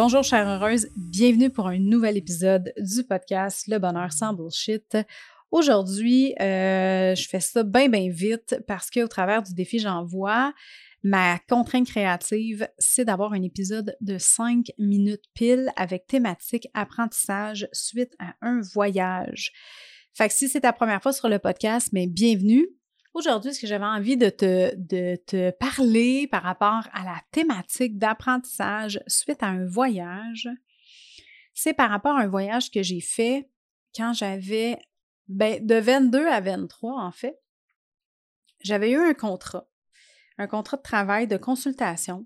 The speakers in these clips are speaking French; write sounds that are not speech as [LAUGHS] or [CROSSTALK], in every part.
Bonjour chère heureuse, bienvenue pour un nouvel épisode du podcast Le bonheur sans bullshit. Aujourd'hui, euh, je fais ça bien bien vite parce qu'au travers du défi j'envoie, ma contrainte créative, c'est d'avoir un épisode de 5 minutes pile avec thématique apprentissage suite à un voyage. Fait que si c'est ta première fois sur le podcast, mais bienvenue. Aujourd'hui, ce que j'avais envie de te, parler par rapport à la thématique d'apprentissage suite à un voyage, c'est par rapport à un voyage que j'ai fait quand j'avais, ben, de 22 à 23 en fait. J'avais eu un contrat, un contrat de travail de consultation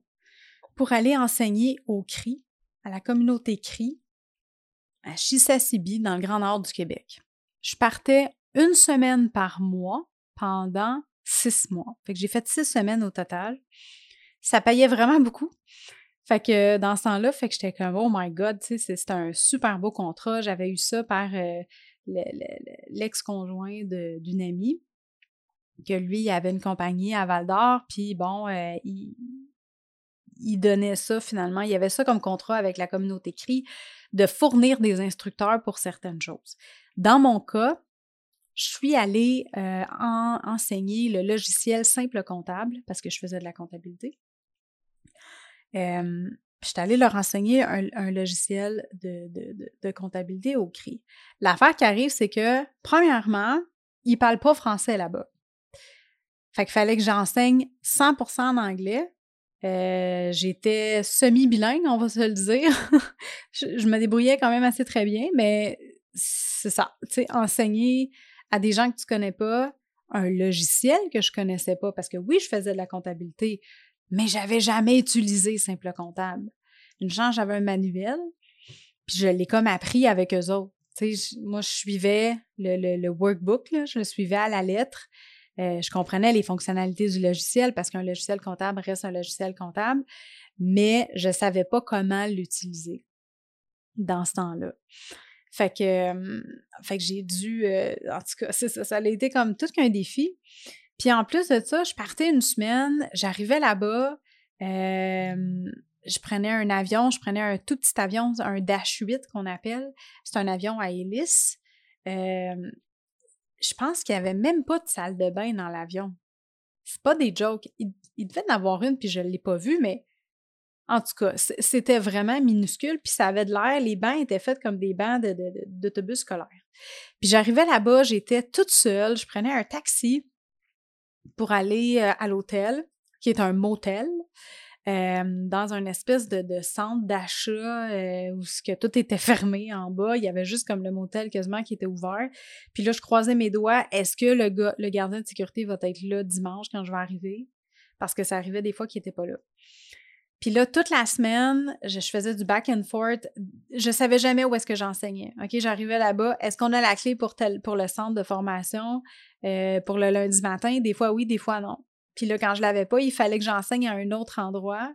pour aller enseigner au CRI, à la communauté CRI, à Chisasibi, dans le Grand Nord du Québec. Je partais une semaine par mois pendant six mois. Fait que j'ai fait six semaines au total. Ça payait vraiment [LAUGHS] beaucoup. Fait que dans ce temps-là, fait j'étais comme oh my god, c'était un super beau contrat. J'avais eu ça par euh, l'ex-conjoint d'une amie que lui, avait une compagnie à Val d'Or, puis bon, euh, il, il, donnait ça finalement. Il y avait ça comme contrat avec la communauté CRI de fournir des instructeurs pour certaines choses. Dans mon cas, je suis allée euh, enseigner le logiciel simple comptable parce que je faisais de la comptabilité. Euh, je suis allée leur enseigner un, logiciel de, comptabilité au CRI. L'affaire qui arrive, c'est que, premièrement, ils ne parlent pas français là-bas. Fait qu'il fallait que j'enseigne 100% en anglais. J'étais semi-bilingue, on va se le dire. [LAUGHS] je, je, me débrouillais quand même assez très bien, mais c'est ça. Tu sais, enseigner à des gens que tu connais pas, un logiciel que je connaissais pas, parce que oui, je faisais de la comptabilité, mais j'avais jamais utilisé Simple Comptable. Une chance, j'avais un manuel, puis je l'ai comme appris avec eux autres. moi, je suivais le, workbook, je le suivais à la lettre. Euh, je comprenais les fonctionnalités du logiciel parce qu'un logiciel comptable reste un logiciel comptable, mais je ne savais pas comment l'utiliser dans ce temps-là. Fait que, fait que j'ai dû, en tout cas, [LAUGHS] ça, ça a été comme tout qu'un défi. Puis en plus de ça, je partais une semaine, j'arrivais là-bas, je prenais un avion, je prenais un tout petit avion, un Dash 8 qu'on appelle. C'est un avion à hélice. je pense qu'il n'y avait même pas de salle de bain dans l'avion. C'est pas des jokes. Il, devait en avoir une, puis je ne l'ai pas vue, mais en tout cas, c'était vraiment minuscule, puis ça avait de l'air, les bancs étaient faits comme des bancs d'autobus scolaires. Puis j'arrivais là-bas, j'étais toute seule, je prenais un taxi pour aller euh, à l'hôtel, qui est un motel, euh, dans un espèce de, centre d'achat euh, où que tout était [LAUGHS] fermé en bas. Il y avait juste comme le motel quasiment qui était ouvert. Puis là, je croisais mes doigts. Est-ce que le, le gardien de sécurité va être là dimanche quand je vais arriver? Parce que ça arrivait des fois qu'il n'était pas là. Puis là, toute la semaine, je, faisais du back and forth. Je savais jamais où est-ce que j'enseignais. OK, j'arrivais là-bas. Est-ce qu'on a la clé pour, tel, pour le centre de formation euh, pour le lundi matin? Des fois oui, des fois non. Puis là, quand je l'avais pas, il fallait que j'enseigne à un autre endroit.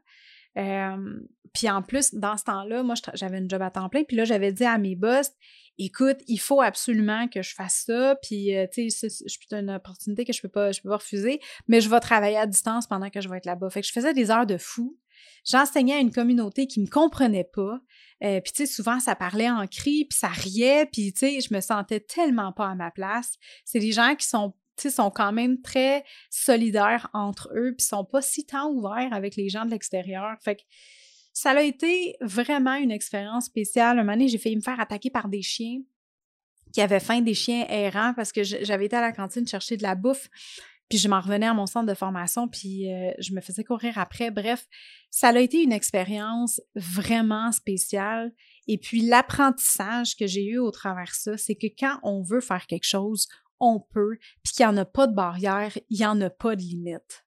Euh, puis en plus, dans ce temps-là, moi, j'avais une job à temps plein. Puis là, j'avais dit à mes boss, écoute, il faut absolument que je fasse ça. Puis, euh, tu sais, suis une opportunité que je peux pas, je peux pas refuser, mais je vais travailler à distance pendant que je vais être là-bas. Fait que je faisais des heures de fou. J'enseignais à une communauté qui me comprenait pas. Euh, puis, tu sais, souvent, ça parlait en cri, puis ça riait, puis, tu sais, je me sentais tellement pas à ma place. C'est des gens qui sont sont quand même très solidaires entre eux, puis sont pas si tant ouverts avec les gens de l'extérieur. Fait que ça a été vraiment une expérience spéciale. Un moment donné, j'ai failli me faire attaquer par des chiens qui avait faim des chiens errants parce que j'avais été à la cantine chercher de la bouffe. Puis je m'en revenais à mon centre de formation, puis euh, je me faisais courir après. Bref, ça a été une expérience vraiment spéciale. Et puis l'apprentissage que j'ai eu au travers de ça, c'est que quand on veut faire quelque chose, on peut, puis qu'il n'y en a pas de barrière, il n'y en a pas de limite.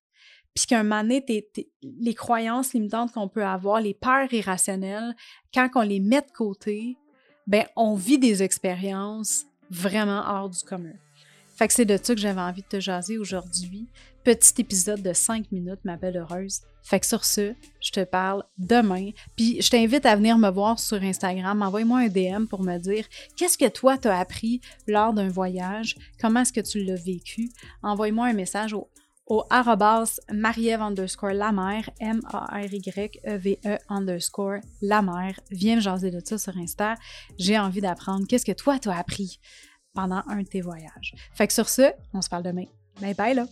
Puis qu'un moment les croyances limitantes qu'on peut avoir, les peurs irrationnelles, quand on les met de côté, ben on vit des expériences vraiment hors du commun. Fait que c'est de ça que j'avais envie de te jaser aujourd'hui. Petit épisode de 5 minutes, ma belle heureuse. Fait que sur ce, je te parle demain. Puis je t'invite à venir me voir sur Instagram. Envoie-moi un DM pour me dire qu'est-ce que toi t'as appris lors d'un voyage, comment est-ce que tu l'as vécu? Envoie-moi un message au au arrobas Marie-Ève underscore la M-A-R-Y-E-V-E e underscore la. Viens me jaser de ça sur Insta. J'ai envie d'apprendre qu'est-ce que toi t'as appris pendant un de tes voyages. Fait que sur ce, on se parle demain. Bye bye là!